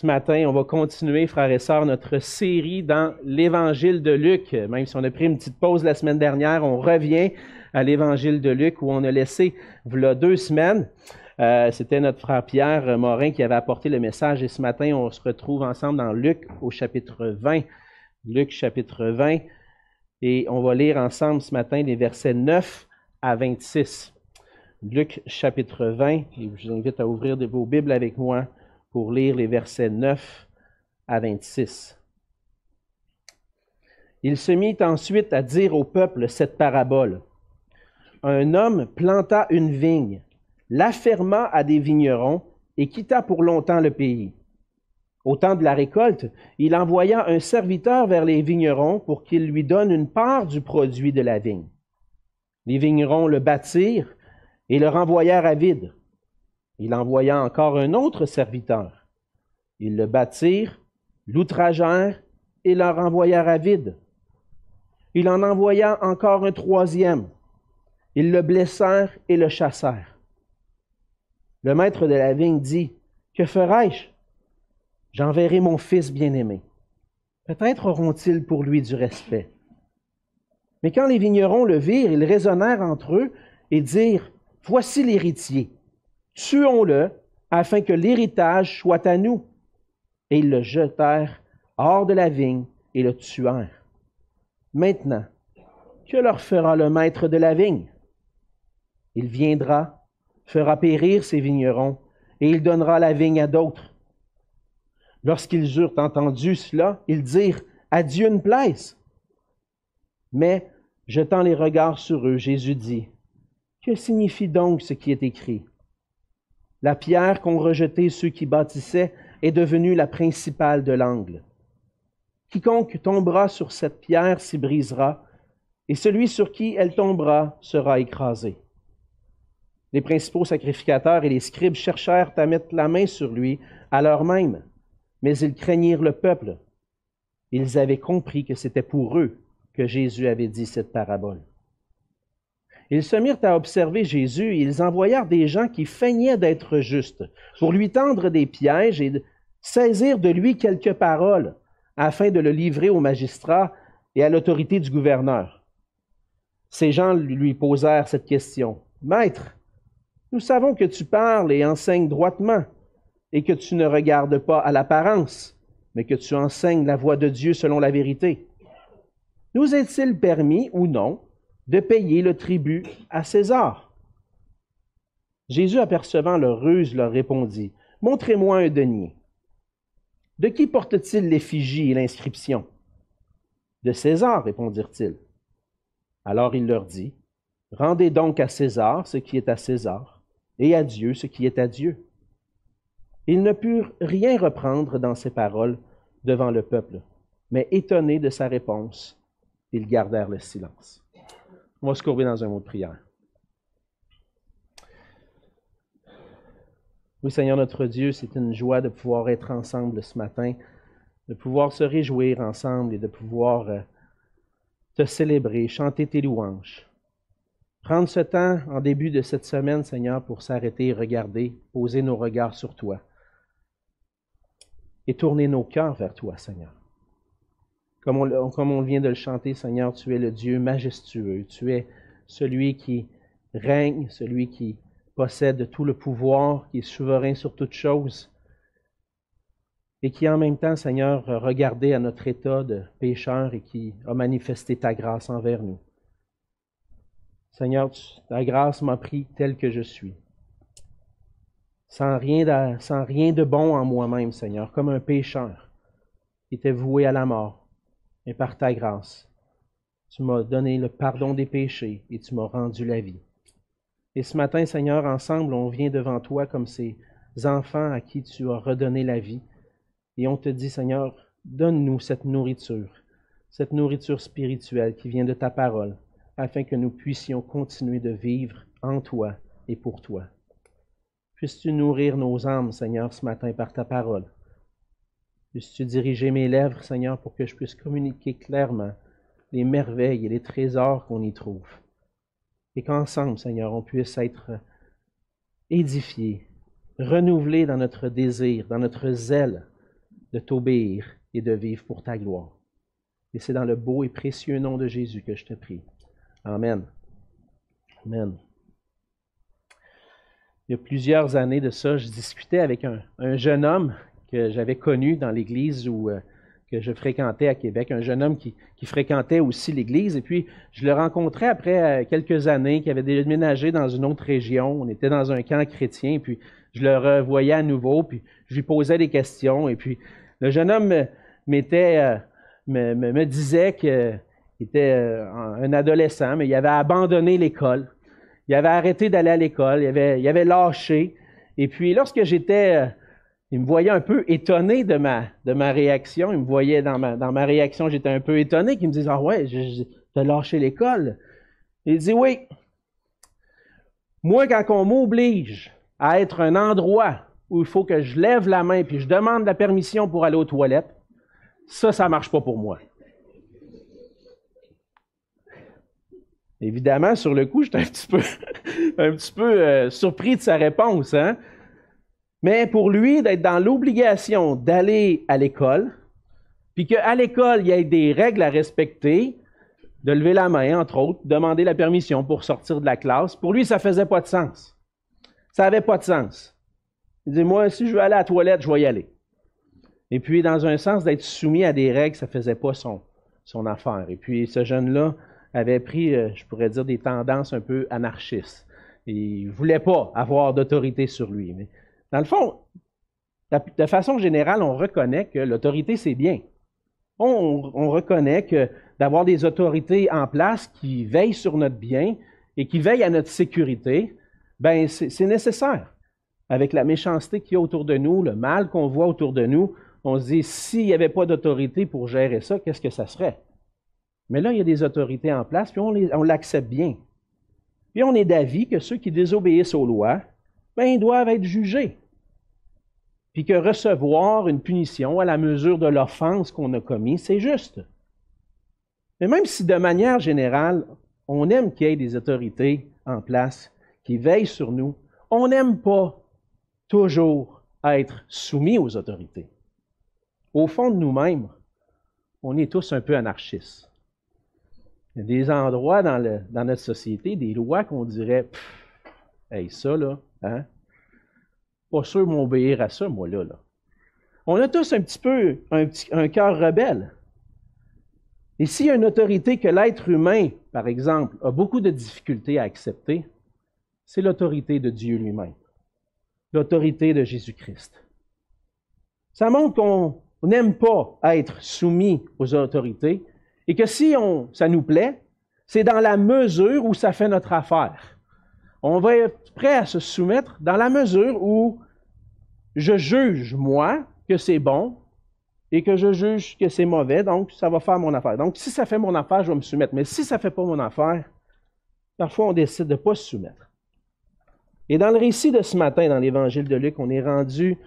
Ce matin, on va continuer, frères et sœurs, notre série dans l'Évangile de Luc. Même si on a pris une petite pause la semaine dernière, on revient à l'Évangile de Luc où on a laissé voilà deux semaines. Euh, C'était notre frère Pierre Morin qui avait apporté le message et ce matin, on se retrouve ensemble dans Luc au chapitre 20. Luc chapitre 20 et on va lire ensemble ce matin les versets 9 à 26. Luc chapitre 20, et je vous invite à ouvrir vos Bibles avec moi pour lire les versets 9 à 26. Il se mit ensuite à dire au peuple cette parabole. Un homme planta une vigne, l'afferma à des vignerons et quitta pour longtemps le pays. Au temps de la récolte, il envoya un serviteur vers les vignerons pour qu'il lui donne une part du produit de la vigne. Les vignerons le bâtirent et le renvoyèrent à vide. Il envoya encore un autre serviteur. Ils le bâtirent, l'outragèrent et le renvoyèrent à vide. Il en envoya encore un troisième. Ils le blessèrent et le chassèrent. Le maître de la vigne dit, Que ferai-je? J'enverrai mon fils bien-aimé. Peut-être auront-ils pour lui du respect. Mais quand les vignerons le virent, ils raisonnèrent entre eux et dirent, Voici l'héritier tuons-le afin que l'héritage soit à nous. Et ils le jetèrent hors de la vigne et le tuèrent. Maintenant, que leur fera le maître de la vigne? Il viendra, fera périr ses vignerons, et il donnera la vigne à d'autres. Lorsqu'ils eurent entendu cela, ils dirent, À Dieu ne plaise. Mais, jetant les regards sur eux, Jésus dit, Que signifie donc ce qui est écrit la pierre qu'ont rejetée ceux qui bâtissaient est devenue la principale de l'angle. Quiconque tombera sur cette pierre s'y brisera, et celui sur qui elle tombera sera écrasé. Les principaux sacrificateurs et les scribes cherchèrent à mettre la main sur lui à l'heure même, mais ils craignirent le peuple. Ils avaient compris que c'était pour eux que Jésus avait dit cette parabole. Ils se mirent à observer Jésus et ils envoyèrent des gens qui feignaient d'être justes pour lui tendre des pièges et saisir de lui quelques paroles afin de le livrer au magistrat et à l'autorité du gouverneur. Ces gens lui posèrent cette question. Maître, nous savons que tu parles et enseignes droitement et que tu ne regardes pas à l'apparence, mais que tu enseignes la voie de Dieu selon la vérité. Nous est-il permis ou non de payer le tribut à César. Jésus, apercevant leur ruse, leur répondit, Montrez-moi un denier. De qui porte-t-il l'effigie et l'inscription De César, répondirent-ils. Alors il leur dit, Rendez donc à César ce qui est à César, et à Dieu ce qui est à Dieu. Ils ne purent rien reprendre dans ses paroles devant le peuple, mais étonnés de sa réponse, ils gardèrent le silence. On va se courber dans un mot de prière. Oui, Seigneur notre Dieu, c'est une joie de pouvoir être ensemble ce matin, de pouvoir se réjouir ensemble et de pouvoir euh, te célébrer, chanter tes louanges. Prendre ce temps en début de cette semaine, Seigneur, pour s'arrêter et regarder, poser nos regards sur toi et tourner nos cœurs vers toi, Seigneur. Comme on, vient de le chanter, Seigneur, tu es le Dieu majestueux. Tu es celui qui règne, celui qui possède tout le pouvoir, qui est souverain sur toutes choses. Et qui en même temps, Seigneur, regardait à notre état de pécheur et qui a manifesté ta grâce envers nous. Seigneur, ta grâce m'a pris tel que je suis. Sans rien de bon en moi-même, Seigneur, comme un pécheur qui était voué à la mort et par ta grâce, tu m'as donné le pardon des péchés et tu m'as rendu la vie. Et ce matin, Seigneur, ensemble, on vient devant toi comme ces enfants à qui tu as redonné la vie. Et on te dit, Seigneur, donne-nous cette nourriture, cette nourriture spirituelle qui vient de ta parole, afin que nous puissions continuer de vivre en toi et pour toi. Puisses-tu nourrir nos âmes, Seigneur, ce matin par ta parole? Puisses-tu diriger mes lèvres, Seigneur, pour que je puisse communiquer clairement les merveilles et les trésors qu'on y trouve. Et qu'ensemble, Seigneur, on puisse être édifiés, renouvelés dans notre désir, dans notre zèle de t'obéir et de vivre pour ta gloire. Et c'est dans le beau et précieux nom de Jésus que je te prie. Amen. Amen. Il y a plusieurs années de ça, je discutais avec un, jeune homme que j'avais connu dans l'église où, euh, que je fréquentais à Québec, un jeune homme qui, fréquentait aussi l'église. Et puis, je le rencontrais après euh, quelques années, qui avait déménagé dans une autre région. On était dans un camp chrétien, puis je le revoyais à nouveau, puis je lui posais des questions. Et puis, le jeune homme m'était, euh, me, disait qu'il était un adolescent, mais il avait abandonné l'école. Il avait arrêté d'aller à l'école, il avait, lâché. Et puis, lorsque j'étais, euh, il me voyait un peu étonné de ma, de ma réaction. Il me voyait dans ma, dans ma réaction, j'étais un peu étonné, qu'il me dise Ah ouais, as lâché l'école. Il dit Oui. Moi, quand on m'oblige à être un endroit où il faut que je lève la main puis je demande la permission pour aller aux toilettes, ça, ça ne marche pas pour moi. Évidemment, sur le coup, j'étais un petit peu, un petit peu euh, surpris de sa réponse. Hein? Mais pour lui, d'être dans l'obligation d'aller à l'école, puis qu'à l'école, il y ait des règles à respecter, de lever la main, entre autres, demander la permission pour sortir de la classe, pour lui, ça ne faisait pas de sens. Ça n'avait pas de sens. Il dit, moi, si je veux aller à la toilette, je vais y aller. Et puis, dans un sens, d'être soumis à des règles, ça ne faisait pas son, affaire. Et puis, ce jeune-là, avait pris, euh, je pourrais dire, des tendances un peu anarchistes. Il ne voulait pas avoir d'autorité sur lui. Dans le fond, de façon générale, on reconnaît que l'autorité, c'est bien. On, reconnaît que d'avoir des autorités en place qui veillent sur notre bien et qui veillent à notre sécurité, ben c'est nécessaire. Avec la méchanceté qu'il y a autour de nous, le mal qu'on voit autour de nous, on se dit, s'il n'y avait pas d'autorité pour gérer ça, qu'est-ce que ça serait? Mais là, il y a des autorités en place, puis on l'accepte bien. Puis on est d'avis que ceux qui désobéissent aux lois, ils doivent être jugés. Puis que recevoir une punition à la mesure de l'offense qu'on a commise, c'est juste. Mais même si de manière générale, on aime qu'il y ait des autorités en place qui veillent sur nous, on n'aime pas toujours être soumis aux autorités. Au fond de nous-mêmes, on est tous un peu anarchistes. Il y a des endroits dans, notre société, des lois qu'on dirait, hey, ça là, hein? Pas sûr m'obéir à ça, moi là. On a tous un petit peu un, cœur rebelle. Et s'il y a une autorité que l'être humain, par exemple, a beaucoup de difficultés à accepter, c'est l'autorité de Dieu lui-même, l'autorité de Jésus-Christ. Ça montre qu'on n'aime pas être soumis aux autorités, et que si ça nous plaît, c'est dans la mesure où ça fait notre affaire. On va être prêt à se soumettre dans la mesure où je juge, moi, que c'est bon et que je juge que c'est mauvais, donc ça va faire mon affaire. Donc, si ça fait mon affaire, je vais me soumettre. Mais si ça ne fait pas mon affaire, parfois on décide de ne pas se soumettre. Et dans le récit de ce matin, dans l'évangile de Luc, on est rendu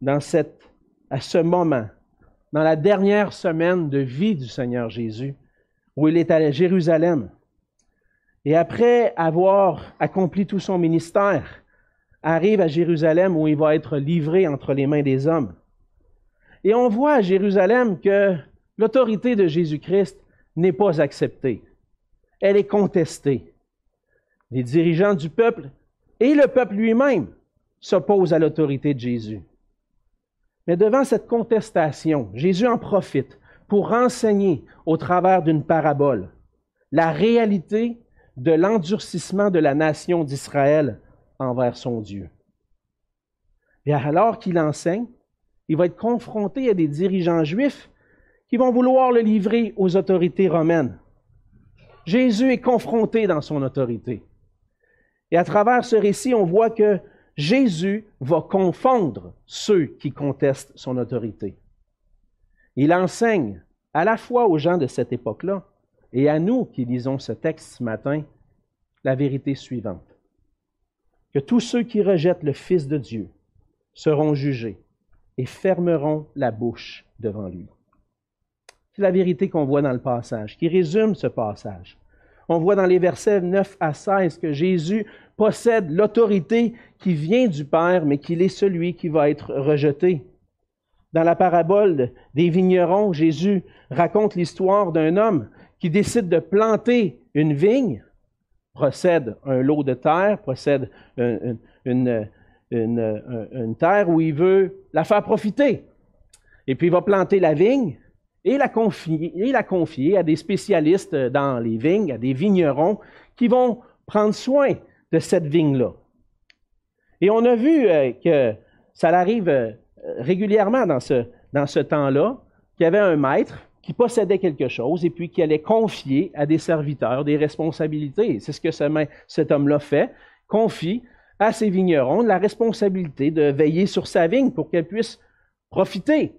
dans cette, à ce moment dans la dernière semaine de vie du Seigneur Jésus, où il est à Jérusalem. Et après avoir accompli tout son ministère, arrive à Jérusalem où il va être livré entre les mains des hommes. Et on voit à Jérusalem que l'autorité de Jésus-Christ n'est pas acceptée. Elle est contestée. Les dirigeants du peuple et le peuple lui-même s'opposent à l'autorité de Jésus. Mais devant cette contestation, Jésus en profite pour renseigner au travers d'une parabole la réalité de l'endurcissement de la nation d'Israël envers son Dieu. Et alors qu'il enseigne, il va être confronté à des dirigeants juifs qui vont vouloir le livrer aux autorités romaines. Jésus est confronté dans son autorité. Et à travers ce récit, on voit que Jésus va confondre ceux qui contestent son autorité. Il enseigne à la fois aux gens de cette époque-là et à nous qui lisons ce texte ce matin la vérité suivante. Que tous ceux qui rejettent le Fils de Dieu seront jugés et fermeront la bouche devant lui. C'est la vérité qu'on voit dans le passage, qui résume ce passage. On voit dans les versets 9 à 16 que Jésus possède l'autorité qui vient du Père, mais qu'il est celui qui va être rejeté. dans la parabole des vignerons, Jésus raconte l'histoire d'un homme qui décide de planter une vigne, procède un lot de terre, procède une, terre où il veut la faire profiter. Et puis il va planter la vigne et la confier, et la confier à des spécialistes dans les vignes, à des vignerons qui vont prendre soin de cette vigne-là. Et on a vu euh, que ça arrive euh, régulièrement dans ce, dans ce temps-là, qu'il y avait un maître qui possédait quelque chose et puis qui allait confier à des serviteurs des responsabilités. C'est ce que cet homme-là fait, confie à ses vignerons la responsabilité de veiller sur sa vigne pour qu'elle puisse profiter.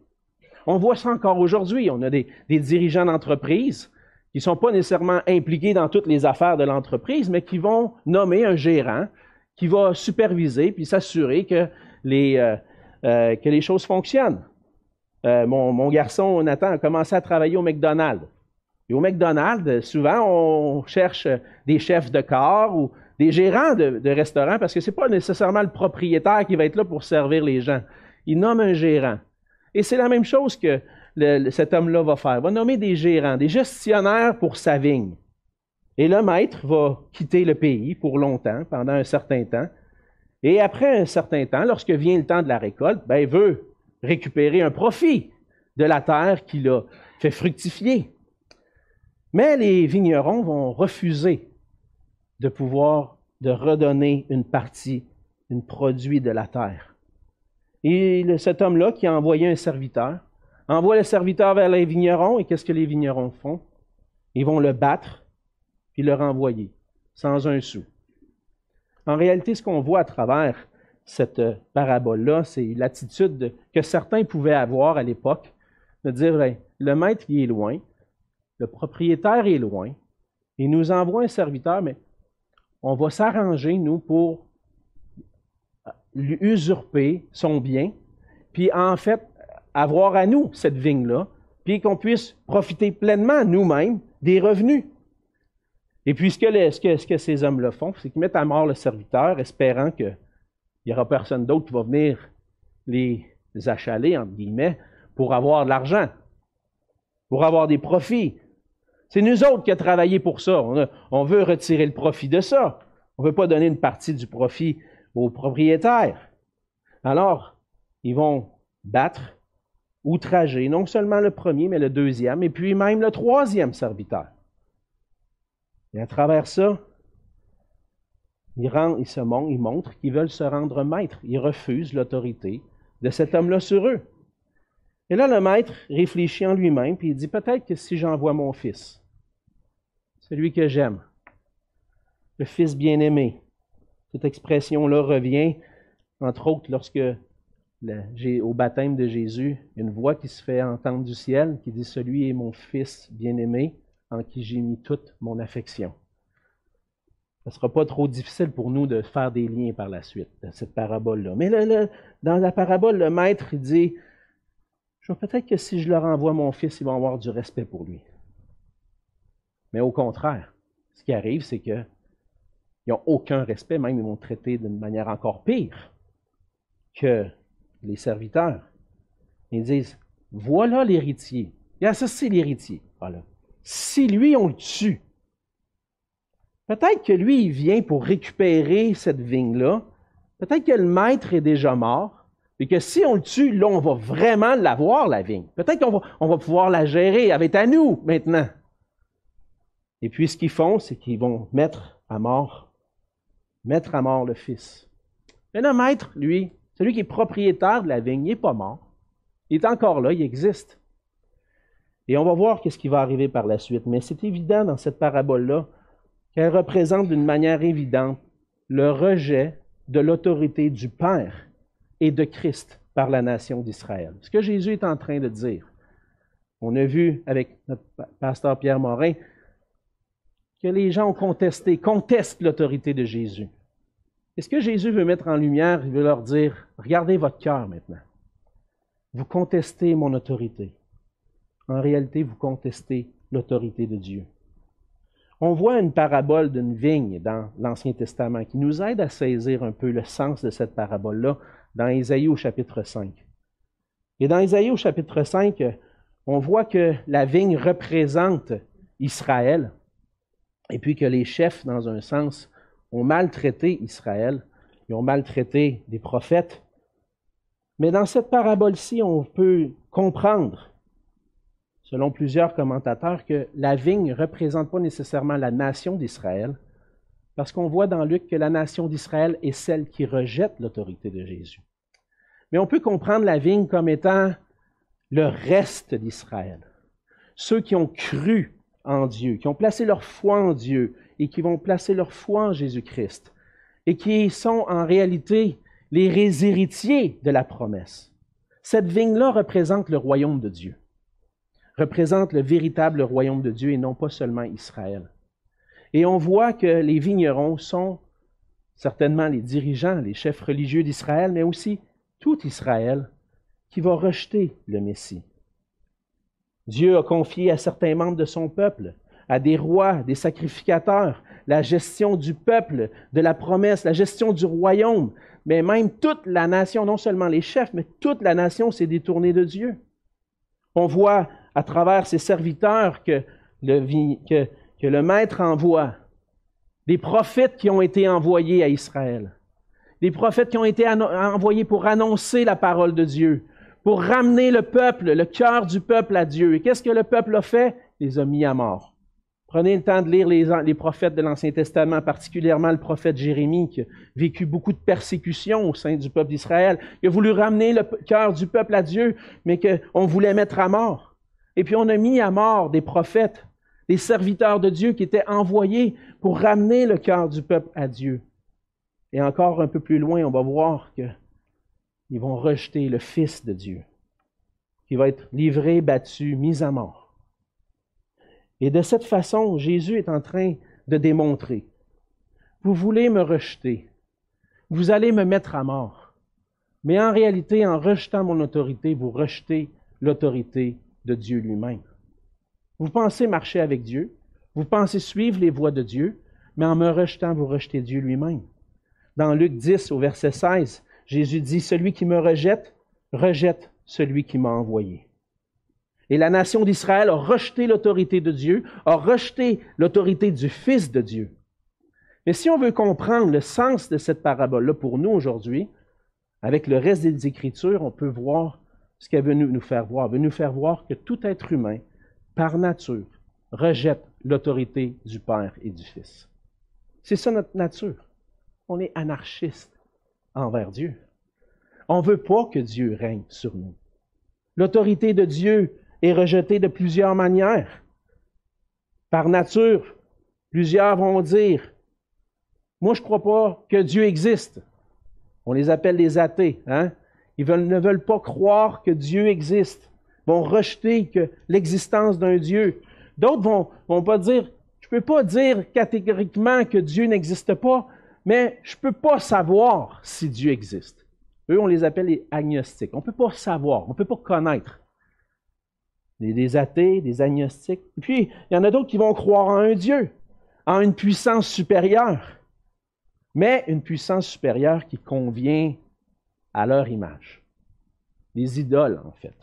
On voit ça encore aujourd'hui. On a des, dirigeants d'entreprise qui ne sont pas nécessairement impliqués dans toutes les affaires de l'entreprise, mais qui vont nommer un gérant qui va superviser puis s'assurer que euh, euh, que les choses fonctionnent. Euh, mon, garçon, Nathan, a commencé à travailler au McDonald's. Et au McDonald's, souvent, on cherche des chefs de corps ou des gérants de, restaurants parce que ce n'est pas nécessairement le propriétaire qui va être là pour servir les gens. Il nomme un gérant. Et c'est la même chose que cet homme-là va faire. Il va nommer des gérants, des gestionnaires pour sa vigne. Et le maître va quitter le pays pour longtemps, pendant un certain temps. Et après un certain temps, lorsque vient le temps de la récolte, ben, il veut récupérer un profit de la terre qu'il a fait fructifier. Mais les vignerons vont refuser de pouvoir de redonner une partie, un produit de la terre. Et cet homme-là qui a envoyé un serviteur, envoie le serviteur vers les vignerons, et qu'est-ce que les vignerons font? Ils vont le battre, puis le renvoyer, sans un sou. En réalité, ce qu'on voit à travers cette parabole-là, c'est l'attitude que certains pouvaient avoir à l'époque de dire, le maître il est loin, le propriétaire est loin, il nous envoie un serviteur, mais on va s'arranger, nous, pour lui usurper son bien, puis en fait, avoir à nous cette vigne-là, puis qu'on puisse profiter pleinement nous-mêmes des revenus. Et puis ce que, ces hommes-là font, c'est qu'ils mettent à mort le serviteur, espérant qu'il n'y aura personne d'autre qui va venir les achaler, entre guillemets, pour avoir de l'argent, pour avoir des profits. C'est nous autres qui avons travaillé pour ça. On, on veut retirer le profit de ça. On ne veut pas donner une partie du profit aux propriétaires. Alors, ils vont battre outrager non seulement le premier, mais le deuxième, et puis même le troisième serviteur. Et à travers ça, ils, se montrent, ils montrent qu'ils veulent se rendre maître. Ils refusent l'autorité de cet homme-là sur eux. Et là, le maître réfléchit en lui-même, puis il dit, peut-être que si j'envoie mon fils, celui que j'aime, le fils bien-aimé, cette expression-là revient, entre autres, lorsque au baptême de Jésus, une voix qui se fait entendre du ciel qui dit Celui est mon Fils bien-aimé en qui j'ai mis toute mon affection. Ce ne sera pas trop difficile pour nous de faire des liens par la suite cette parabole-là. Mais dans la parabole, le maître dit Peut-être que si je leur envoie mon fils, ils vont avoir du respect pour lui. Mais au contraire, ce qui arrive, c'est qu'ils n'ont aucun respect, même ils vont traiter d'une manière encore pire que les serviteurs. Ils disent, voilà l'héritier. Et ça, c'est l'héritier. Voilà. Si lui, on le tue, peut-être que lui, il vient pour récupérer cette vigne-là. Peut-être que le maître est déjà mort. Et que si on le tue, là, on va vraiment l'avoir, la vigne. Peut-être qu'on va, pouvoir la gérer. avec à nous maintenant. Et puis, ce qu'ils font, c'est qu'ils vont mettre à mort, mettre à mort le fils. Mais le maître, lui, celui qui est propriétaire de la vigne, il n'est pas mort. Il est encore là, il existe. Et on va voir qu'est-ce qui va arriver par la suite. Mais c'est évident dans cette parabole-là qu'elle représente d'une manière évidente le rejet de l'autorité du Père et de Christ par la nation d'Israël. Ce que Jésus est en train de dire. On a vu avec notre pasteur Pierre Morin que les gens ont contesté, contestent l'autorité de Jésus. Et ce que Jésus veut mettre en lumière, il veut leur dire, regardez votre cœur maintenant. Vous contestez mon autorité. En réalité, vous contestez l'autorité de Dieu. On voit une parabole d'une vigne dans l'Ancien Testament qui nous aide à saisir un peu le sens de cette parabole-là dans Ésaïe au chapitre 5. Et dans Isaïe au chapitre 5, on voit que la vigne représente Israël, et puis que les chefs, dans un sens, ont maltraité Israël, ils ont maltraité des prophètes. Mais dans cette parabole-ci, on peut comprendre, selon plusieurs commentateurs, que la vigne ne représente pas nécessairement la nation d'Israël, parce qu'on voit dans Luc que la nation d'Israël est celle qui rejette l'autorité de Jésus. Mais on peut comprendre la vigne comme étant le reste d'Israël. Ceux qui ont cru en Dieu, qui ont placé leur foi en Dieu et qui vont placer leur foi en Jésus-Christ et qui sont en réalité les héritiers de la promesse. Cette vigne-là représente le royaume de Dieu, représente le véritable royaume de Dieu et non pas seulement Israël. Et on voit que les vignerons sont certainement les dirigeants, les chefs religieux d'Israël, mais aussi tout Israël qui va rejeter le Messie. Dieu a confié à certains membres de son peuple, à des rois, des sacrificateurs, la gestion du peuple, de la promesse, la gestion du royaume. Mais même toute la nation, non seulement les chefs, mais toute la nation s'est détournée de Dieu. On voit à travers ses serviteurs que le, Maître envoie des prophètes qui ont été envoyés à Israël, des prophètes qui ont été envoyés pour annoncer la parole de Dieu, pour ramener le peuple, le cœur du peuple à Dieu. Et qu'est-ce que le peuple a fait? Les a mis à mort. Prenez le temps de lire les, prophètes de l'Ancien Testament, particulièrement le prophète Jérémie, qui a vécu beaucoup de persécutions au sein du peuple d'Israël. Il a voulu ramener le cœur du peuple à Dieu, mais qu'on voulait mettre à mort. Et puis on a mis à mort des prophètes, des serviteurs de Dieu qui étaient envoyés pour ramener le cœur du peuple à Dieu. Et encore un peu plus loin, on va voir que ils vont rejeter le Fils de Dieu, qui va être livré, battu, mis à mort. Et de cette façon, Jésus est en train de démontrer, vous voulez me rejeter, vous allez me mettre à mort, mais en réalité, en rejetant mon autorité, vous rejetez l'autorité de Dieu lui-même. Vous pensez marcher avec Dieu, vous pensez suivre les voies de Dieu, mais en me rejetant, vous rejetez Dieu lui-même. Dans Luc 10, au verset 16, Jésus dit, Celui qui me rejette, rejette celui qui m'a envoyé. Et la nation d'Israël a rejeté l'autorité de Dieu, a rejeté l'autorité du Fils de Dieu. Mais si on veut comprendre le sens de cette parabole-là pour nous aujourd'hui, avec le reste des Écritures, on peut voir ce qu'elle veut nous faire voir. Elle veut nous faire voir que tout être humain, par nature, rejette l'autorité du Père et du Fils. C'est ça notre nature. On est anarchiste envers Dieu. On ne veut pas que Dieu règne sur nous. L'autorité de Dieu est rejetée de plusieurs manières. Par nature, plusieurs vont dire, moi je ne crois pas que Dieu existe. On les appelle les athées. Hein? Ils ne veulent pas croire que Dieu existe. vont rejeter l'existence d'un Dieu. D'autres vont, vont pas dire, je peux pas dire catégoriquement que Dieu n'existe pas, mais je peux pas savoir si Dieu existe. Eux, on les appelle les agnostiques. On peut pas savoir, on peut pas connaître. Des, athées, des agnostiques. Et puis, il y en a d'autres qui vont croire en un Dieu, en une puissance supérieure, mais une puissance supérieure qui convient à leur image. Des idoles, en fait.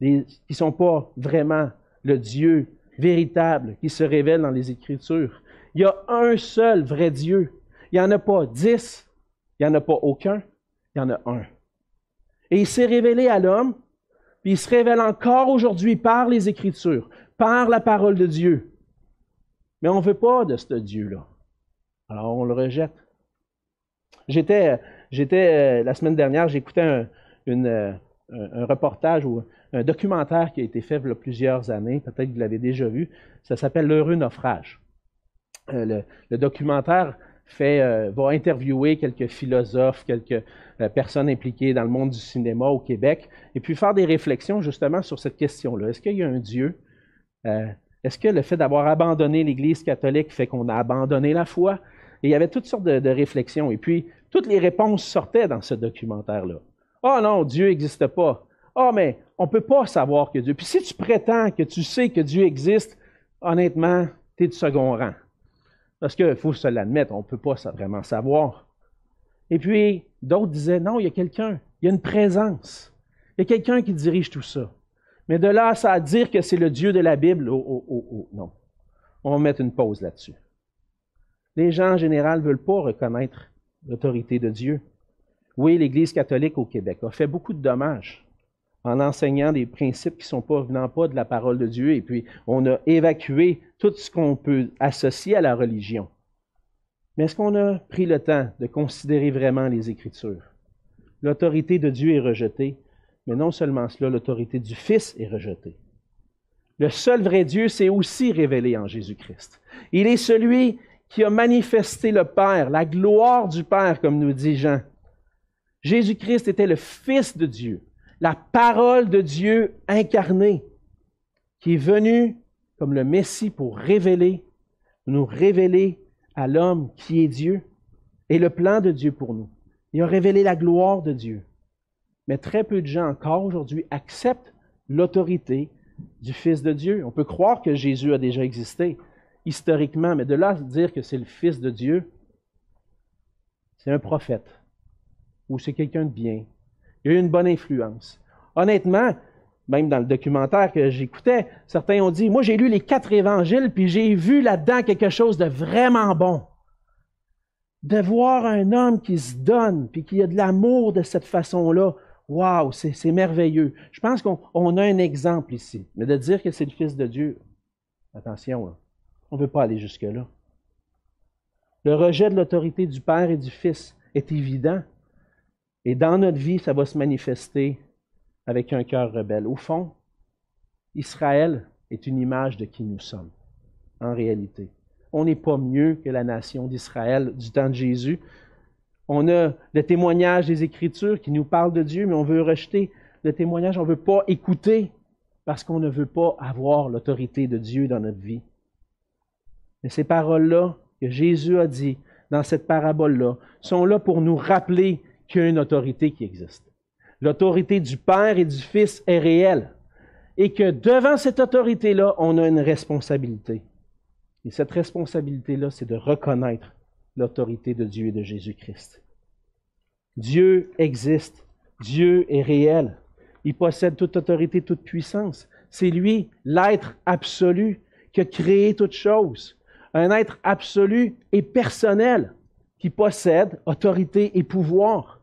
qui ne sont pas vraiment le Dieu véritable qui se révèle dans les Écritures. Il y a un seul vrai Dieu il n'y en a pas dix, il n'y en a pas aucun, il y en a un. Et il s'est révélé à l'homme, puis il se révèle encore aujourd'hui par les Écritures, par la parole de Dieu. Mais on ne veut pas de ce Dieu-là. Alors on le rejette. J'étais, j'étais euh, la semaine dernière, j'écoutais un, euh, un, reportage ou un documentaire qui a été fait il y a plusieurs années, peut-être que vous l'avez déjà vu. Ça s'appelle L'heureux naufrage. Euh, le, documentaire fait, va interviewer quelques philosophes, quelques personnes impliquées dans le monde du cinéma au Québec, et puis faire des réflexions justement sur cette question-là. Est-ce qu'il y a un Dieu? Est-ce que le fait d'avoir abandonné l'Église catholique fait qu'on a abandonné la foi? Et il y avait toutes sortes de, de, réflexions. Et puis, toutes les réponses sortaient dans ce documentaire-là. Oh non, Dieu n'existe pas. Oh, mais on ne peut pas savoir que Dieu. Puis si tu prétends que tu sais que Dieu existe, honnêtement, tu es de second rang. Parce qu'il faut se l'admettre, on ne peut pas vraiment savoir. Et puis, d'autres disaient, non, il y a quelqu'un, il y a une présence. Il y a quelqu'un qui dirige tout ça. Mais de là ça à dire que c'est le Dieu de la Bible, oh, oh, oh, oh, non. On va mettre une pause là-dessus. Les gens en général ne veulent pas reconnaître l'autorité de Dieu. Oui, l'Église catholique au Québec a fait beaucoup de dommages en enseignant des principes qui ne sont pas venant pas de la parole de Dieu, et puis on a évacué tout ce qu'on peut associer à la religion. Mais est-ce qu'on a pris le temps de considérer vraiment les Écritures? L'autorité de Dieu est rejetée, mais non seulement cela, l'autorité du Fils est rejetée. Le seul vrai Dieu s'est aussi révélé en Jésus-Christ. Il est celui qui a manifesté le Père, la gloire du Père, comme nous dit Jean. Jésus-Christ était le Fils de Dieu, la parole de Dieu incarnée, qui est venu comme le Messie pour révéler, nous révéler à l'homme qui est Dieu et le plan de Dieu pour nous. Il a révélé la gloire de Dieu. Mais très peu de gens encore aujourd'hui acceptent l'autorité du Fils de Dieu. On peut croire que Jésus a déjà existé historiquement, mais de là dire que c'est le Fils de Dieu, c'est un prophète ou c'est quelqu'un de bien. Il a une bonne influence. Honnêtement, même dans le documentaire que j'écoutais, certains ont dit, moi j'ai lu les quatre évangiles, puis j'ai vu là-dedans quelque chose de vraiment bon. De voir un homme qui se donne, puis qui a de l'amour de cette façon-là, waouh, c'est merveilleux. Je pense qu'on a un exemple ici. Mais de dire que c'est le Fils de Dieu, attention, on ne veut pas aller jusque-là. Le rejet de l'autorité du Père et du Fils est évident. Et dans notre vie, ça va se manifester avec un cœur rebelle. Au fond, Israël est une image de qui nous sommes, en réalité. On n'est pas mieux que la nation d'Israël du temps de Jésus. On a le témoignage des Écritures qui nous parlent de Dieu, mais on veut rejeter le témoignage, on ne veut pas écouter parce qu'on ne veut pas avoir l'autorité de Dieu dans notre vie. Mais ces paroles-là que Jésus a dit dans cette parabole-là sont là pour nous rappeler qu'il y a une autorité qui existe. L'autorité du Père et du Fils est réelle. Et que devant cette autorité-là, on a une responsabilité. Et cette responsabilité-là, c'est de reconnaître l'autorité de Dieu et de Jésus-Christ. Dieu existe. Dieu est réel. Il possède toute autorité, toute puissance. C'est lui, l'être absolu, qui a créé toutes choses. Un être absolu et personnel, qui possède autorité et pouvoir.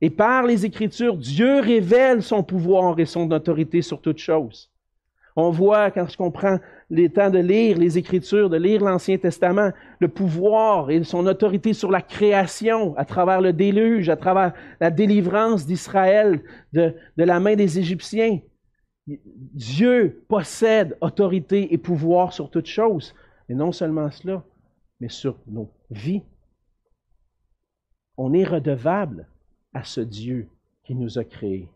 Et par les Écritures, Dieu révèle son pouvoir et son autorité sur toutes choses. On voit, quand on prend le temps de lire les Écritures, de lire l'Ancien Testament, le pouvoir et son autorité sur la création à travers le déluge, à travers la délivrance d'Israël de, de la main des Égyptiens. Dieu possède autorité et pouvoir sur toutes choses. Et non seulement cela, mais sur nos vies. On est redevable à ce Dieu qui nous a créés?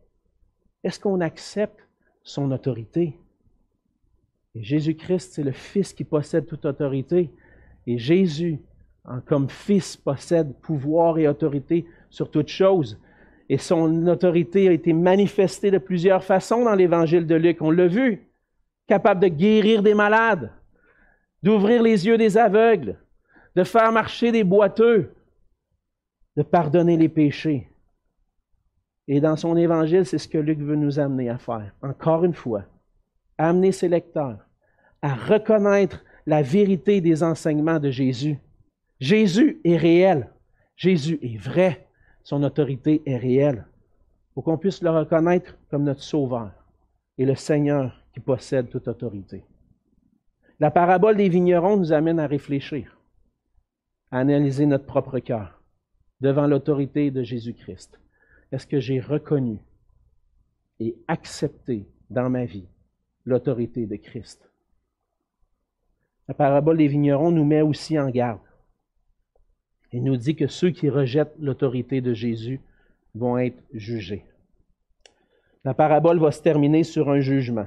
Est-ce qu'on accepte son autorité? Et Jésus-Christ, c'est le Fils qui possède toute autorité. Et Jésus, en, comme Fils, possède pouvoir et autorité sur toute chose. Et son autorité a été manifestée de plusieurs façons dans l'évangile de Luc. On l'a vu. Capable de guérir des malades, d'ouvrir les yeux des aveugles, de faire marcher des boiteux, de pardonner les péchés. Et dans son évangile, c'est ce que Luc veut nous amener à faire. Encore une fois, amener ses lecteurs à reconnaître la vérité des enseignements de Jésus. Jésus est réel. Jésus est vrai. Son autorité est réelle. Pour qu'on puisse le reconnaître comme notre Sauveur et le Seigneur qui possède toute autorité. La parabole des vignerons nous amène à réfléchir, à analyser notre propre cœur devant l'autorité de Jésus-Christ. Est-ce que j'ai reconnu et accepté dans ma vie l'autorité de Christ? La parabole des vignerons nous met aussi en garde. Il nous dit que ceux qui rejettent l'autorité de Jésus vont être jugés. La parabole va se terminer sur un jugement.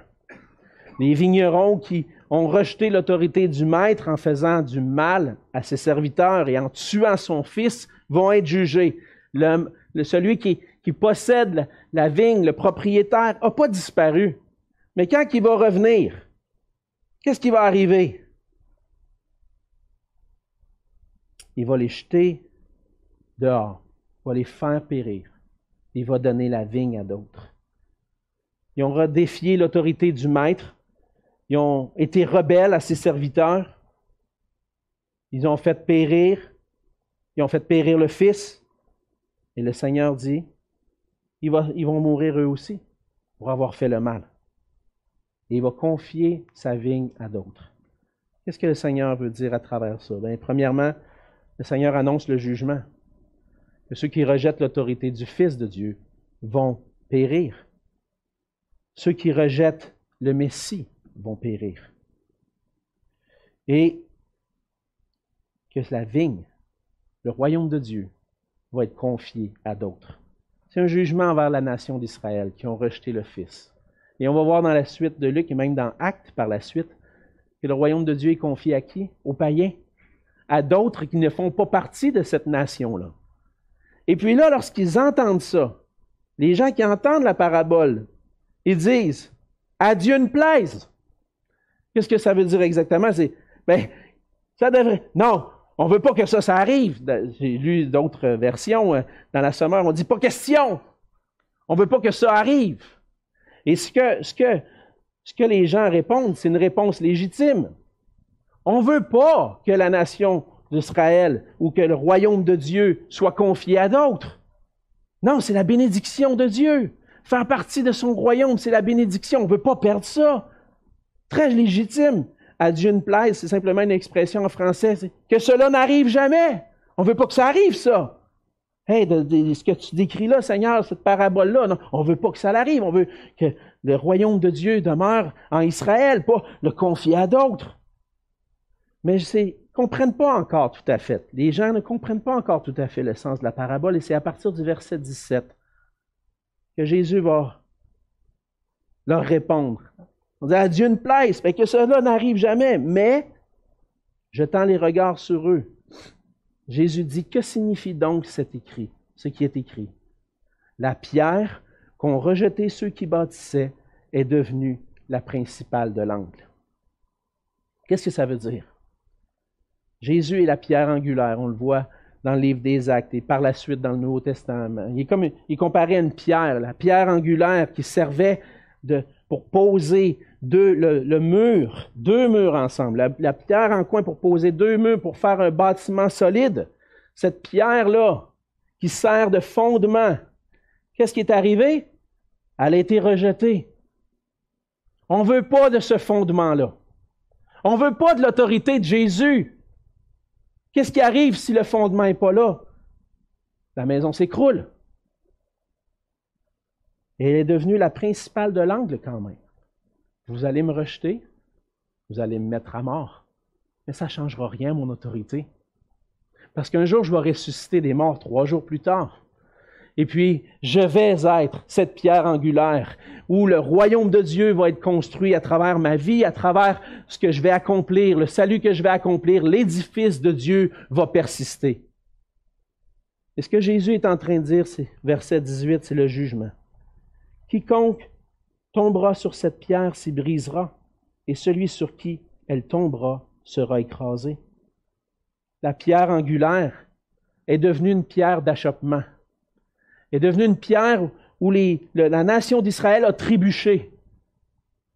Les vignerons qui ont rejeté l'autorité du maître en faisant du mal à ses serviteurs et en tuant son fils vont être jugés. Le, celui qui, possède la, vigne, le propriétaire, n'a pas disparu. Mais quand il va revenir, qu'est-ce qui va arriver? Il va les jeter dehors, il va les faire périr. Il va donner la vigne à d'autres. Ils ont défié l'autorité du maître. Ils ont été rebelles à ses serviteurs. Ils ont fait périr. Ils ont fait périr le Fils. Et le Seigneur dit, ils vont mourir eux aussi pour avoir fait le mal. Et il va confier sa vigne à d'autres. Qu'est-ce que le Seigneur veut dire à travers ça? Bien, premièrement, le Seigneur annonce le jugement. Que ceux qui rejettent l'autorité du Fils de Dieu vont périr. Ceux qui rejettent le Messie vont périr. Et que la vigne, le royaume de Dieu, va être confié à d'autres. C'est un jugement envers la nation d'Israël qui ont rejeté le Fils. Et on va voir dans la suite de Luc et même dans Actes par la suite que le royaume de Dieu est confié à qui? Aux païens, à d'autres qui ne font pas partie de cette nation-là. Et puis là, lorsqu'ils entendent ça, les gens qui entendent la parabole, ils disent À Dieu ne plaise. Qu'est-ce que ça veut dire exactement? C'est ben, ça devrait. Non, on ne veut pas que ça, ça arrive. J'ai lu d'autres versions euh, dans la Sommeur. On dit pas question. On ne veut pas que ça arrive. Et ce que, ce que, ce que les gens répondent, c'est une réponse légitime. On ne veut pas que la nation d'Israël ou que le royaume de Dieu soit confié à d'autres. Non, c'est la bénédiction de Dieu. Faire partie de son royaume, c'est la bénédiction. On ne veut pas perdre ça. Très légitime à Dieu ne plaise, c'est simplement une expression en français, que cela n'arrive jamais. On ne veut pas que ça arrive, ça. Hey, ce que tu décris là, Seigneur, cette parabole-là, on ne veut pas que ça arrive. On veut que le royaume de Dieu demeure en Israël, pas le confier à d'autres. Mais ne comprennent pas encore tout à fait. Les gens ne comprennent pas encore tout à fait le sens de la parabole, et c'est à partir du verset 17 que Jésus va leur répondre on dit à Dieu ne plaise, mais que cela n'arrive jamais. Mais, jetant les regards sur eux, Jésus dit, que signifie donc cet écrit, ce qui est écrit? La pierre qu'ont rejeté ceux qui bâtissaient est devenue la principale de l'angle. Qu'est-ce que ça veut dire? Jésus est la pierre angulaire, on le voit dans le livre des Actes et par la suite dans le Nouveau Testament. Il est, comparé à une pierre, la pierre angulaire qui servait pour poser deux, le, mur, deux murs ensemble. La, pierre en coin pour poser deux murs pour faire un bâtiment solide. Cette pierre-là, qui sert de fondement, qu'est-ce qui est arrivé? Elle a été rejetée. On ne veut pas de ce fondement-là. On ne veut pas de l'autorité de Jésus. Qu'est-ce qui arrive si le fondement n'est pas là? La maison s'écroule. Et elle est devenue la principale de l'angle quand même. Vous allez me rejeter, vous allez me mettre à mort. Mais ça ne changera rien, mon autorité. Parce qu'un jour, je vais ressusciter des morts trois jours plus tard. Et puis, je vais être cette pierre angulaire où le royaume de Dieu va être construit à travers ma vie, à travers ce que je vais accomplir, le salut que je vais accomplir, l'édifice de Dieu va persister. Et ce que Jésus est en train de dire, c'est verset 18, c'est le jugement. Quiconque tombera sur cette pierre s'y brisera, et celui sur qui elle tombera sera écrasé. La pierre angulaire est devenue une pierre d'achoppement, est devenue une pierre où la nation d'Israël a trébuché.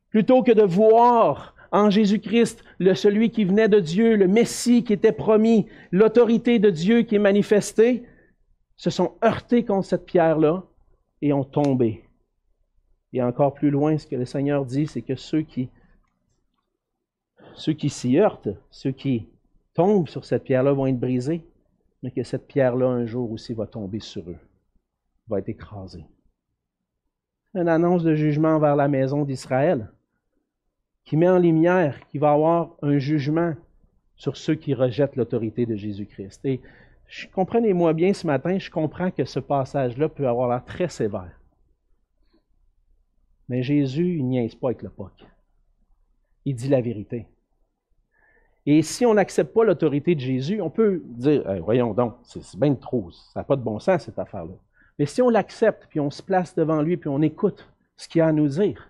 Plutôt que de voir en Jésus-Christ le celui qui venait de Dieu, le Messie qui était promis, l'autorité de Dieu qui est manifestée, se sont heurtés contre cette pierre-là et ont tombé. Et encore plus loin, ce que le Seigneur dit, c'est que ceux qui, s'y heurtent, ceux qui tombent sur cette pierre-là vont être brisés, mais que cette pierre-là, un jour aussi, va tomber sur eux, va être écrasée. Une annonce de jugement vers la maison d'Israël qui met en lumière qu'il va y avoir un jugement sur ceux qui rejettent l'autorité de Jésus-Christ. Et comprenez-moi bien ce matin, je comprends que ce passage-là peut avoir l'air très sévère. Mais Jésus, il niaise pas avec le. Il dit la vérité. Et si on n'accepte pas l'autorité de Jésus, on peut dire, voyons donc, c'est bien trop, ça n'a pas de bon sens cette affaire-là. Mais si on l'accepte, puis on se place devant lui, puis on écoute ce qu'il a à nous dire,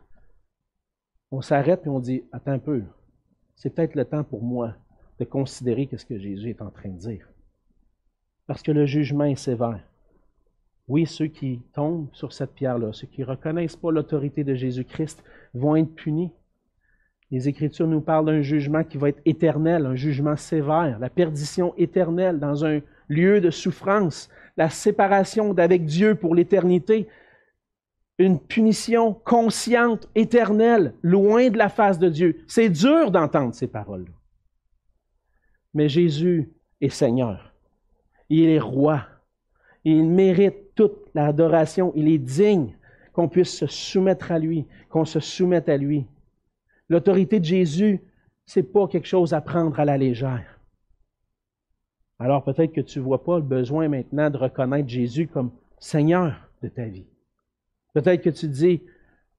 on s'arrête et on dit, attends un peu, c'est peut-être le temps pour moi de considérer ce que Jésus est en train de dire. Parce que le jugement est sévère. Oui, ceux qui tombent sur cette pierre-là, ceux qui ne reconnaissent pas l'autorité de Jésus-Christ, vont être punis. Les Écritures nous parlent d'un jugement qui va être éternel, un jugement sévère, la perdition éternelle dans un lieu de souffrance, la séparation d'avec Dieu pour l'éternité, une punition consciente, éternelle, loin de la face de Dieu. C'est dur d'entendre ces paroles. Mais Jésus est Seigneur. Il est roi. Il mérite l'adoration. Il est digne qu'on puisse se soumettre à lui, qu'on se soumette à lui. L'autorité de Jésus, c'est pas quelque chose à prendre à la légère. Alors peut-être que tu ne vois pas le besoin maintenant de reconnaître Jésus comme Seigneur de ta vie. Peut-être que tu dis,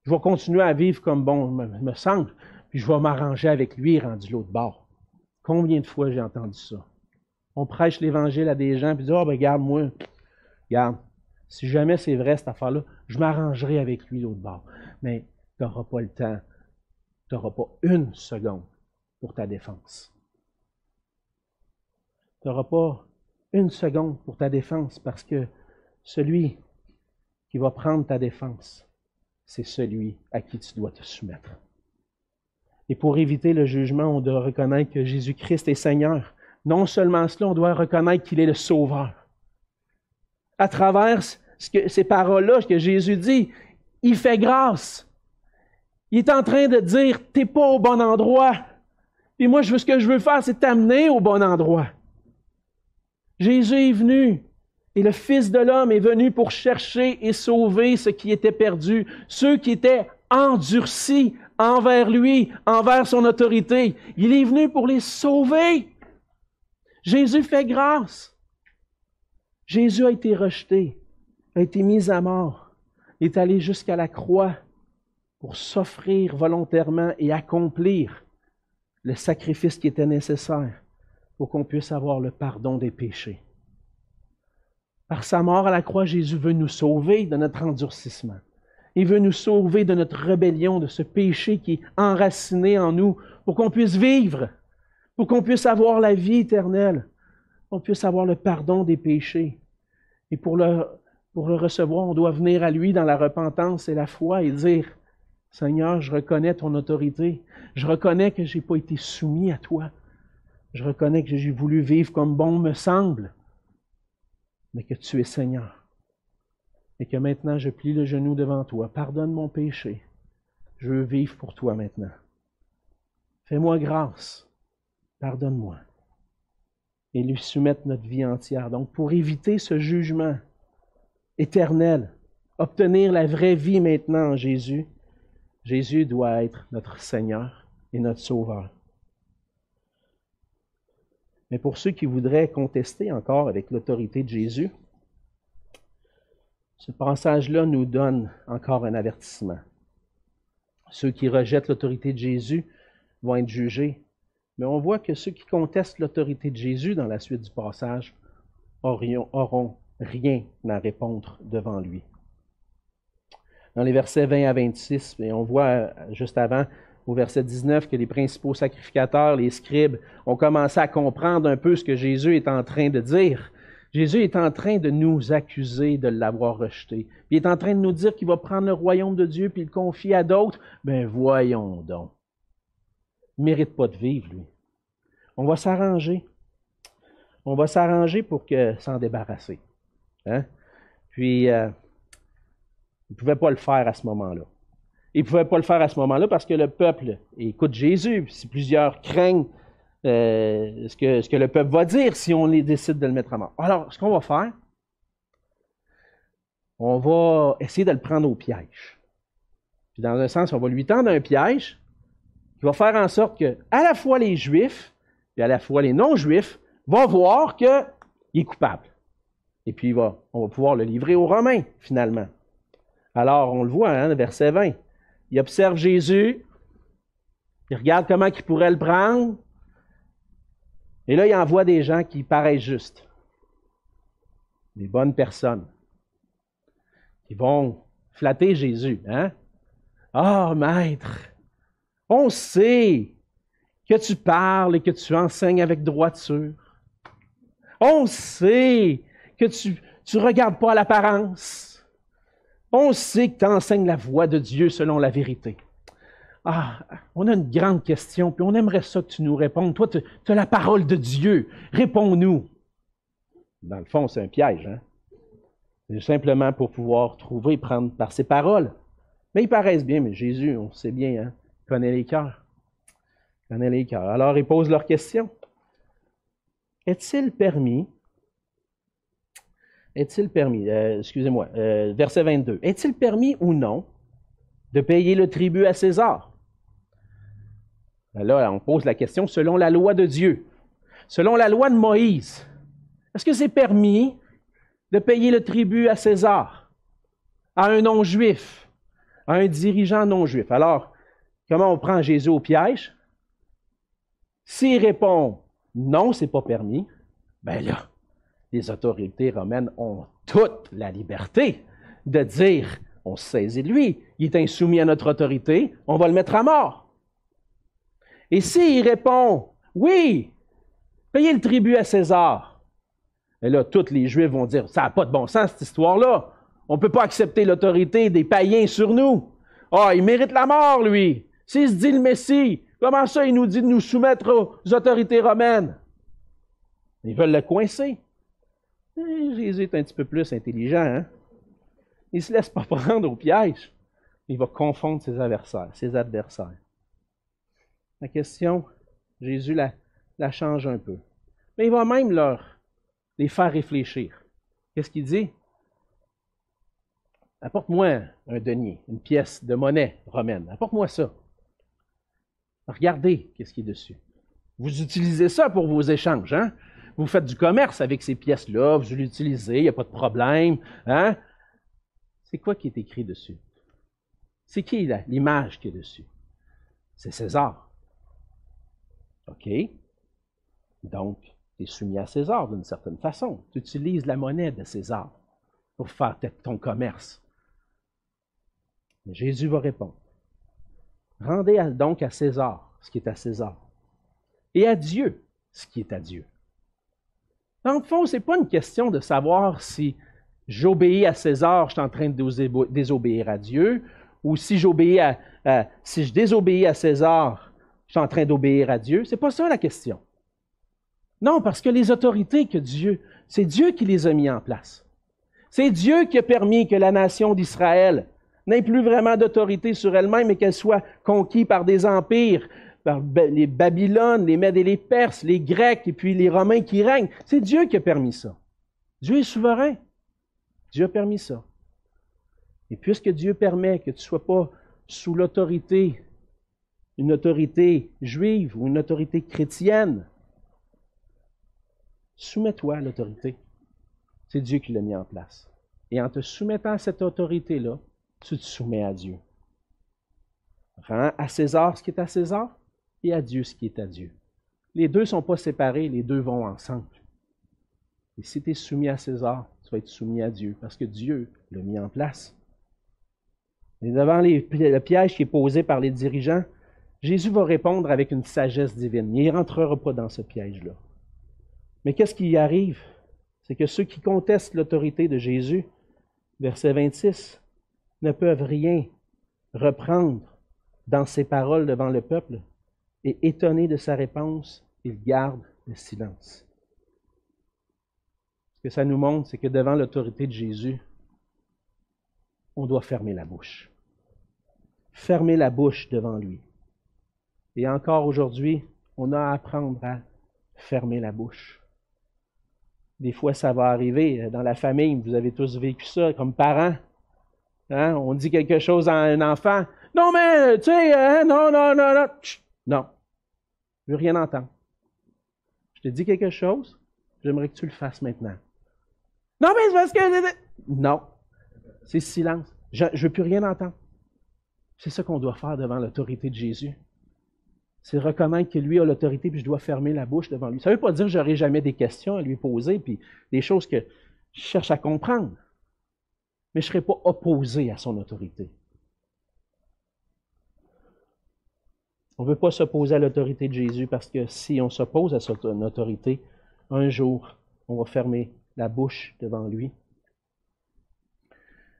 je vais continuer à vivre comme bon me, semble, puis je vais m'arranger avec lui rendu l'autre bord. Combien de fois j'ai entendu ça? On prêche l'Évangile à des gens, puis dit, oh, ben, regarde, moi, regarde, si jamais c'est vrai cette affaire-là, je m'arrangerai avec lui l'autre bord. Mais tu n'auras pas le temps tu n'auras pas une seconde pour ta défense. Tu n'auras pas une seconde pour ta défense parce que celui qui va prendre ta défense, c'est celui à qui tu dois te soumettre. Et pour éviter le jugement, on doit reconnaître que Jésus-Christ est Seigneur. Non seulement cela, on doit reconnaître qu'il est le Sauveur. À travers ces paroles-là que Jésus dit, il fait grâce. Il est en train de dire, t'es pas au bon endroit. Et moi, ce que je veux faire, c'est t'amener au bon endroit. Jésus est venu et le Fils de l'homme est venu pour chercher et sauver ce qui était perdu, ceux qui étaient endurcis envers lui, envers son autorité. Il est venu pour les sauver. Jésus fait grâce. Jésus a été rejeté, a été mis à mort, est allé jusqu'à la croix pour s'offrir volontairement et accomplir le sacrifice qui était nécessaire pour qu'on puisse avoir le pardon des péchés. Par sa mort à la croix, Jésus veut nous sauver de notre endurcissement. Il veut nous sauver de notre rébellion, de ce péché qui est enraciné en nous, pour qu'on puisse vivre, pour qu'on puisse avoir la vie éternelle, qu'on puisse avoir le pardon des péchés. Et pour le, pour le recevoir, on doit venir à lui dans la repentance et la foi et dire, Seigneur, je reconnais ton autorité. Je reconnais que je n'ai pas été soumis à toi. Je reconnais que j'ai voulu vivre comme bon me semble, mais que tu es Seigneur. Et que maintenant je plie le genou devant toi. Pardonne mon péché. Je veux vivre pour toi maintenant. Fais-moi grâce. Pardonne-moi. Et lui soumettre notre vie entière. Donc, pour éviter ce jugement éternel, obtenir la vraie vie maintenant en Jésus, Jésus doit être notre Seigneur et notre Sauveur. Mais pour ceux qui voudraient contester encore avec l'autorité de Jésus, ce passage-là nous donne encore un avertissement. Ceux qui rejettent l'autorité de Jésus vont être jugés, mais on voit que ceux qui contestent l'autorité de Jésus dans la suite du passage auront rien à répondre devant lui dans les versets 20 à 26. Et on voit euh, juste avant, au verset 19, que les principaux sacrificateurs, les scribes, ont commencé à comprendre un peu ce que Jésus est en train de dire. Jésus est en train de nous accuser de l'avoir rejeté. il est en train de nous dire qu'il va prendre le royaume de Dieu puis le confier à d'autres. Ben voyons donc. Il mérite pas de vivre, lui. On va s'arranger. On va s'arranger pour que s'en débarrasser. Hein? Puis, euh, il ne pouvait pas le faire à ce moment-là. Il ne pouvait pas le faire à ce moment-là parce que le peuple écoute Jésus. Si plusieurs craignent euh, ce, que, ce que le peuple va dire si on les décide de le mettre à mort. Alors, ce qu'on va faire, on va essayer de le prendre au piège. Puis dans un sens, on va lui tendre un piège qui va faire en sorte que à la fois les Juifs et à la fois les non-Juifs vont voir qu'il est coupable. Et puis on va pouvoir le livrer aux Romains, finalement. Alors, on le voit, hein, verset 20. Il observe Jésus, il regarde comment il pourrait le prendre, et là, il envoie des gens qui paraissent justes, des bonnes personnes, qui vont flatter Jésus. Hein? Ah, maître, on sait que tu parles et que tu enseignes avec droiture. On sait que tu, ne regardes pas à l'apparence. On sait que tu enseignes la voie de Dieu selon la vérité. Ah, on a une grande question, puis on aimerait ça que tu nous répondes. Toi, tu as la parole de Dieu. Réponds-nous. Dans le fond, c'est un piège. Hein? C'est simplement pour pouvoir trouver, prendre par ses paroles. Mais ils paraissent bien, mais Jésus, on sait bien, hein, connaît les cœurs. Connaît les cœurs. Alors, ils posent leur question. Est-il permis, est-il permis, euh, excusez-moi, euh, verset 22, est-il permis ou non de payer le tribut à César? Ben là, on pose la question selon la loi de Dieu, selon la loi de Moïse. Est-ce que c'est permis de payer le tribut à César, à un non-juif, à un dirigeant non-juif? Alors, comment on prend Jésus au piège? S'il répond non, c'est pas permis, ben là, les autorités romaines ont toute la liberté de dire on saisit lui, il est insoumis à notre autorité, on va le mettre à mort. Et s'il répond oui, payez le tribut à César, et là, tous les Juifs vont dire ça n'a pas de bon sens cette histoire-là. On ne peut pas accepter l'autorité des païens sur nous. Ah, il mérite la mort, lui. S'il se dit le Messie, comment ça il nous dit de nous soumettre aux autorités romaines? Ils veulent le coincer. Eh, Jésus est un petit peu plus intelligent. Hein? Il ne se laisse pas prendre au piège. Il va confondre ses adversaires, ses adversaires. La question, Jésus la, la change un peu. Mais il va même leur les faire réfléchir. Qu'est-ce qu'il dit? Apporte-moi un denier, une pièce de monnaie romaine. Apporte-moi ça. Regardez qu'est-ce qui est dessus. Vous utilisez ça pour vos échanges, hein? Vous faites du commerce avec ces pièces-là, vous l'utilisez, il n'y a pas de problème. Hein? C'est quoi qui est écrit dessus? C'est qui l'image qui est dessus? C'est César. OK? Donc, tu es soumis à César d'une certaine façon. Tu utilises la monnaie de César pour faire ton commerce. Mais Jésus va répondre. Rendez donc à César ce qui est à César et à Dieu ce qui est à Dieu. Dans le fond, ce n'est pas une question de savoir si j'obéis à César, je suis en train de désobéir à Dieu, ou si j'obéis à, je désobéis à César, je suis en train d'obéir à Dieu. C'est pas ça la question. Non, parce que les autorités que Dieu, c'est Dieu qui les a mis en place. C'est Dieu qui a permis que la nation d'Israël n'ait plus vraiment d'autorité sur elle-même et qu'elle soit conquise par des empires, par les Babylones, les Mèdes et les Perses, les Grecs et puis les Romains qui règnent. C'est Dieu qui a permis ça. Dieu est souverain. Dieu a permis ça. Et puisque Dieu permet que tu ne sois pas sous l'autorité, une autorité juive ou une autorité chrétienne, soumets-toi à l'autorité. C'est Dieu qui l'a mis en place. Et en te soumettant à cette autorité-là, tu te soumets à Dieu. Rends à César ce qui est à César et à Dieu ce qui est à Dieu. Les deux ne sont pas séparés, les deux vont ensemble. Et si tu es soumis à César, tu vas être soumis à Dieu parce que Dieu l'a mis en place. Et devant le piège qui est posé par les dirigeants, Jésus va répondre avec une sagesse divine. Il ne rentrera pas dans ce piège-là. Mais qu'est-ce qui y arrive? C'est que ceux qui contestent l'autorité de Jésus, verset 26, ne peuvent rien reprendre dans ses paroles devant le peuple, et étonné de sa réponse, ils gardent le silence. Ce que ça nous montre, c'est que devant l'autorité de Jésus, on doit fermer la bouche. Fermer la bouche devant lui. Et encore aujourd'hui, on a à apprendre à fermer la bouche. Des fois, ça va arriver dans la famille, vous avez tous vécu ça comme parents. Hein? On dit quelque chose à un enfant. Non, mais, tu sais, hein? non, non, non, non. Non. Je veux rien entendre. Je te dis quelque chose, j'aimerais que tu le fasses maintenant. Non, mais c'est parce que. Non. C'est silence. Je ne veux plus rien entendre. C'est ça qu'on doit faire devant l'autorité de Jésus. C'est reconnaître que lui a l'autorité, puis je dois fermer la bouche devant lui. Ça ne veut pas dire que j'aurai jamais des questions à lui poser, puis des choses que je cherche à comprendre. Mais je ne serai pas opposé à son autorité. On ne veut pas s'opposer à l'autorité de Jésus parce que si on s'oppose à son autorité, un jour, on va fermer la bouche devant lui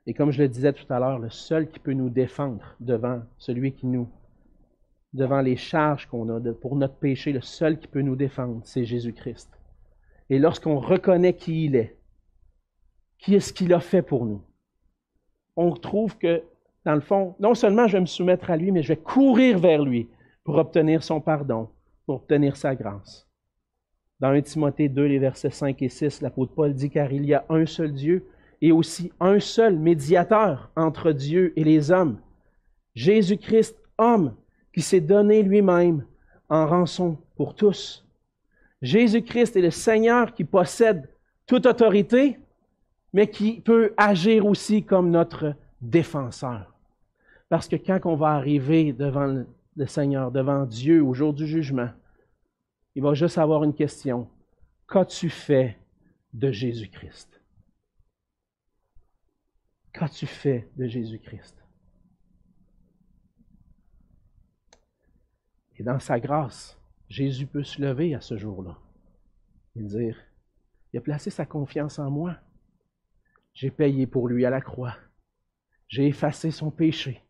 Et comme je le disais tout à l'heure, le seul qui peut nous défendre devant celui qui nous, devant les charges qu'on a pour notre péché, le seul qui peut nous défendre, c'est Jésus-Christ. Et lorsqu'on reconnaît qui il est, qui est ce qu'il a fait pour nous, on trouve que, dans le fond, non seulement je vais me soumettre à lui, mais je vais courir vers lui pour obtenir son pardon, pour obtenir sa grâce. Dans 1 Timothée 2, les versets 5 et 6, l'apôtre Paul dit Car il y a un seul Dieu et aussi un seul médiateur entre Dieu et les hommes, Jésus-Christ, homme, qui s'est donné lui-même en rançon pour tous. Jésus-Christ est le Seigneur qui possède toute autorité, mais qui peut agir aussi comme notre défenseur. Parce que quand on va arriver devant le Seigneur, devant Dieu au jour du jugement, il va juste avoir une question. Qu'as-tu fait de Jésus-Christ? Qu'as-tu fait de Jésus-Christ? Et dans sa grâce, Jésus peut se lever à ce jour-là et dire, il a placé sa confiance en moi. J'ai payé pour lui à la croix. J'ai effacé son péché.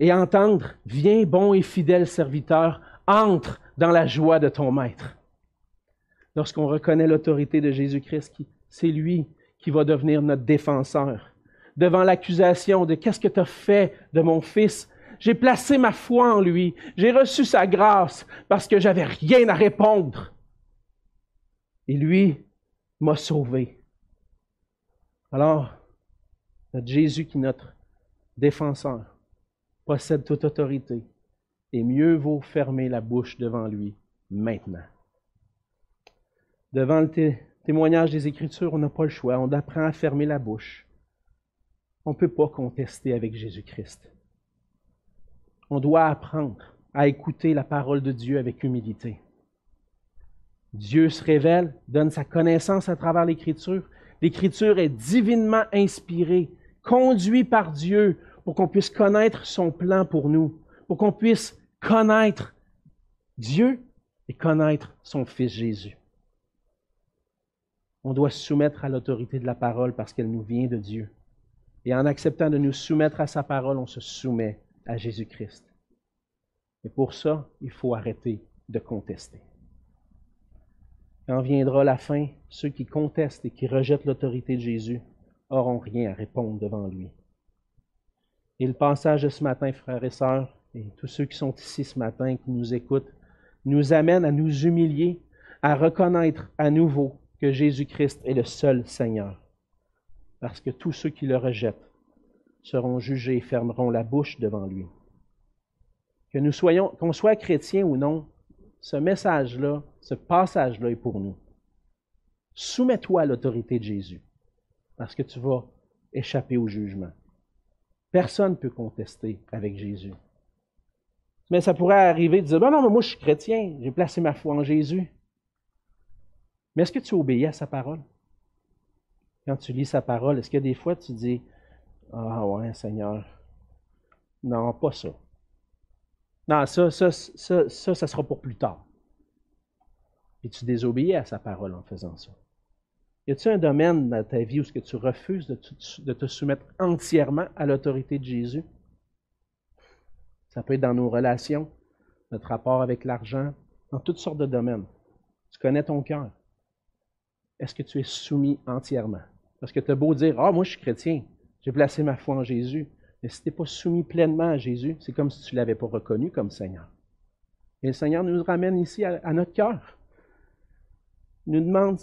Et entendre, viens bon et fidèle serviteur, entre dans la joie de ton maître. Lorsqu'on reconnaît l'autorité de Jésus-Christ, c'est lui qui va devenir notre défenseur. Devant l'accusation de qu'est-ce que tu as fait de mon fils, j'ai placé ma foi en lui. J'ai reçu sa grâce parce que j'avais rien à répondre. Et lui m'a sauvé. Alors, notre Jésus qui est notre défenseur possède toute autorité. Et mieux vaut fermer la bouche devant lui maintenant. Devant le témoignage des Écritures, on n'a pas le choix. On apprend à fermer la bouche. On ne peut pas contester avec Jésus-Christ. On doit apprendre à écouter la parole de Dieu avec humilité. Dieu se révèle, donne sa connaissance à travers l'Écriture. L'Écriture est divinement inspirée, conduite par Dieu pour qu'on puisse connaître son plan pour nous, pour qu'on puisse connaître Dieu et connaître son Fils Jésus. On doit se soumettre à l'autorité de la parole parce qu'elle nous vient de Dieu. Et en acceptant de nous soumettre à sa parole, on se soumet à Jésus-Christ. Et pour ça, il faut arrêter de contester. Quand viendra la fin, ceux qui contestent et qui rejettent l'autorité de Jésus auront rien à répondre devant lui. Et le passage de ce matin, frères et sœurs, et tous ceux qui sont ici ce matin, qui nous écoutent, nous amène à nous humilier, à reconnaître à nouveau que Jésus-Christ est le seul Seigneur. Parce que tous ceux qui le rejettent seront jugés et fermeront la bouche devant lui. Que nous soyons, qu'on soit chrétiens ou non, ce message-là, ce passage-là est pour nous. Soumets-toi à l'autorité de Jésus, parce que tu vas échapper au jugement. Personne ne peut contester avec Jésus. Mais ça pourrait arriver de dire, ben non, mais moi je suis chrétien, j'ai placé ma foi en Jésus. Mais est-ce que tu obéis à sa parole? Quand tu lis sa parole, est-ce que des fois tu dis, ah ouais, Seigneur, non, pas ça. Non, ça, ça, ça, ça, ça sera pour plus tard. Et tu désobéis à sa parole en faisant ça. Y a-t-il un domaine dans ta vie où ce que tu refuses de te soumettre entièrement à l'autorité de Jésus? Ça peut être dans nos relations, notre rapport avec l'argent, dans toutes sortes de domaines. Tu connais ton cœur. Est-ce que tu es soumis entièrement? Parce que tu as beau dire, ah, moi je suis chrétien, j'ai placé ma foi en Jésus. Mais si tu n'es pas soumis pleinement à Jésus, c'est comme si tu ne l'avais pas reconnu comme Seigneur. Et le Seigneur nous ramène ici à, à notre cœur. Il nous demande,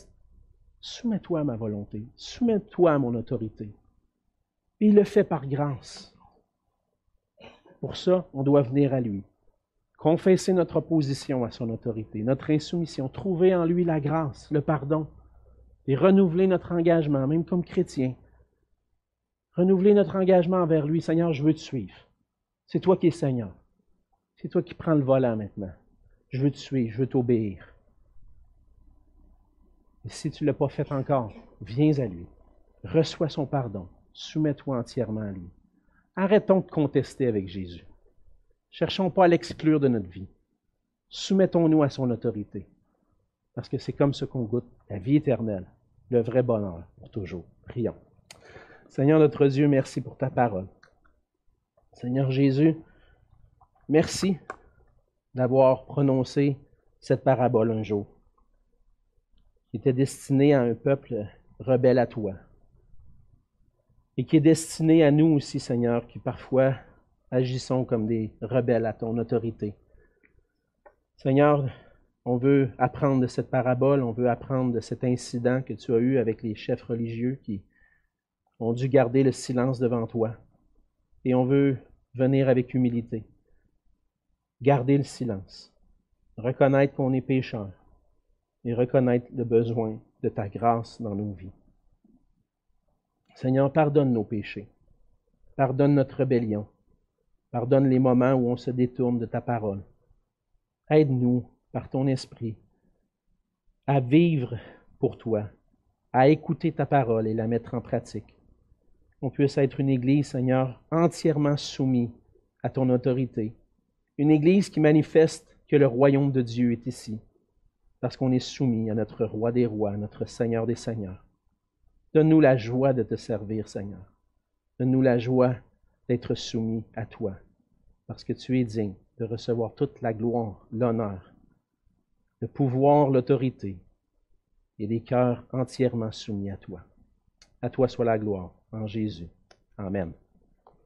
soumets-toi à ma volonté, soumets-toi à mon autorité. Et il le fait par grâce. Pour ça, on doit venir à lui. Confesser notre opposition à son autorité, notre insoumission, trouver en lui la grâce, le pardon, et renouveler notre engagement, même comme chrétien. Renouveler notre engagement envers lui. Seigneur, je veux te suivre. C'est toi qui es Seigneur. C'est toi qui prends le volant maintenant. Je veux te suivre, je veux t'obéir. Et si tu ne l'as pas fait encore, viens à lui. Reçois son pardon. Soumets-toi entièrement à lui. Arrêtons de contester avec Jésus. Cherchons pas à l'exclure de notre vie. Soumettons-nous à son autorité. Parce que c'est comme ce qu'on goûte la vie éternelle, le vrai bonheur pour toujours. Prions. Seigneur notre Dieu, merci pour ta parole. Seigneur Jésus, merci d'avoir prononcé cette parabole un jour, qui était destinée à un peuple rebelle à toi, et qui est destinée à nous aussi, Seigneur, qui parfois agissons comme des rebelles à ton autorité. Seigneur, on veut apprendre de cette parabole, on veut apprendre de cet incident que tu as eu avec les chefs religieux qui ont dû garder le silence devant toi. Et on veut venir avec humilité, garder le silence, reconnaître qu'on est pécheur et reconnaître le besoin de ta grâce dans nos vies. Seigneur, pardonne nos péchés, pardonne notre rébellion, pardonne les moments où on se détourne de ta parole. Aide-nous par ton esprit à vivre pour toi, à écouter ta parole et la mettre en pratique. On puisse être une Église, Seigneur, entièrement soumise à ton autorité. Une Église qui manifeste que le royaume de Dieu est ici, parce qu'on est soumis à notre roi des rois, notre Seigneur des seigneurs. Donne-nous la joie de te servir, Seigneur. Donne-nous la joie d'être soumis à toi, parce que tu es digne de recevoir toute la gloire, l'honneur, le pouvoir, l'autorité, et des cœurs entièrement soumis à toi. À toi soit la gloire, en Jésus. Amen.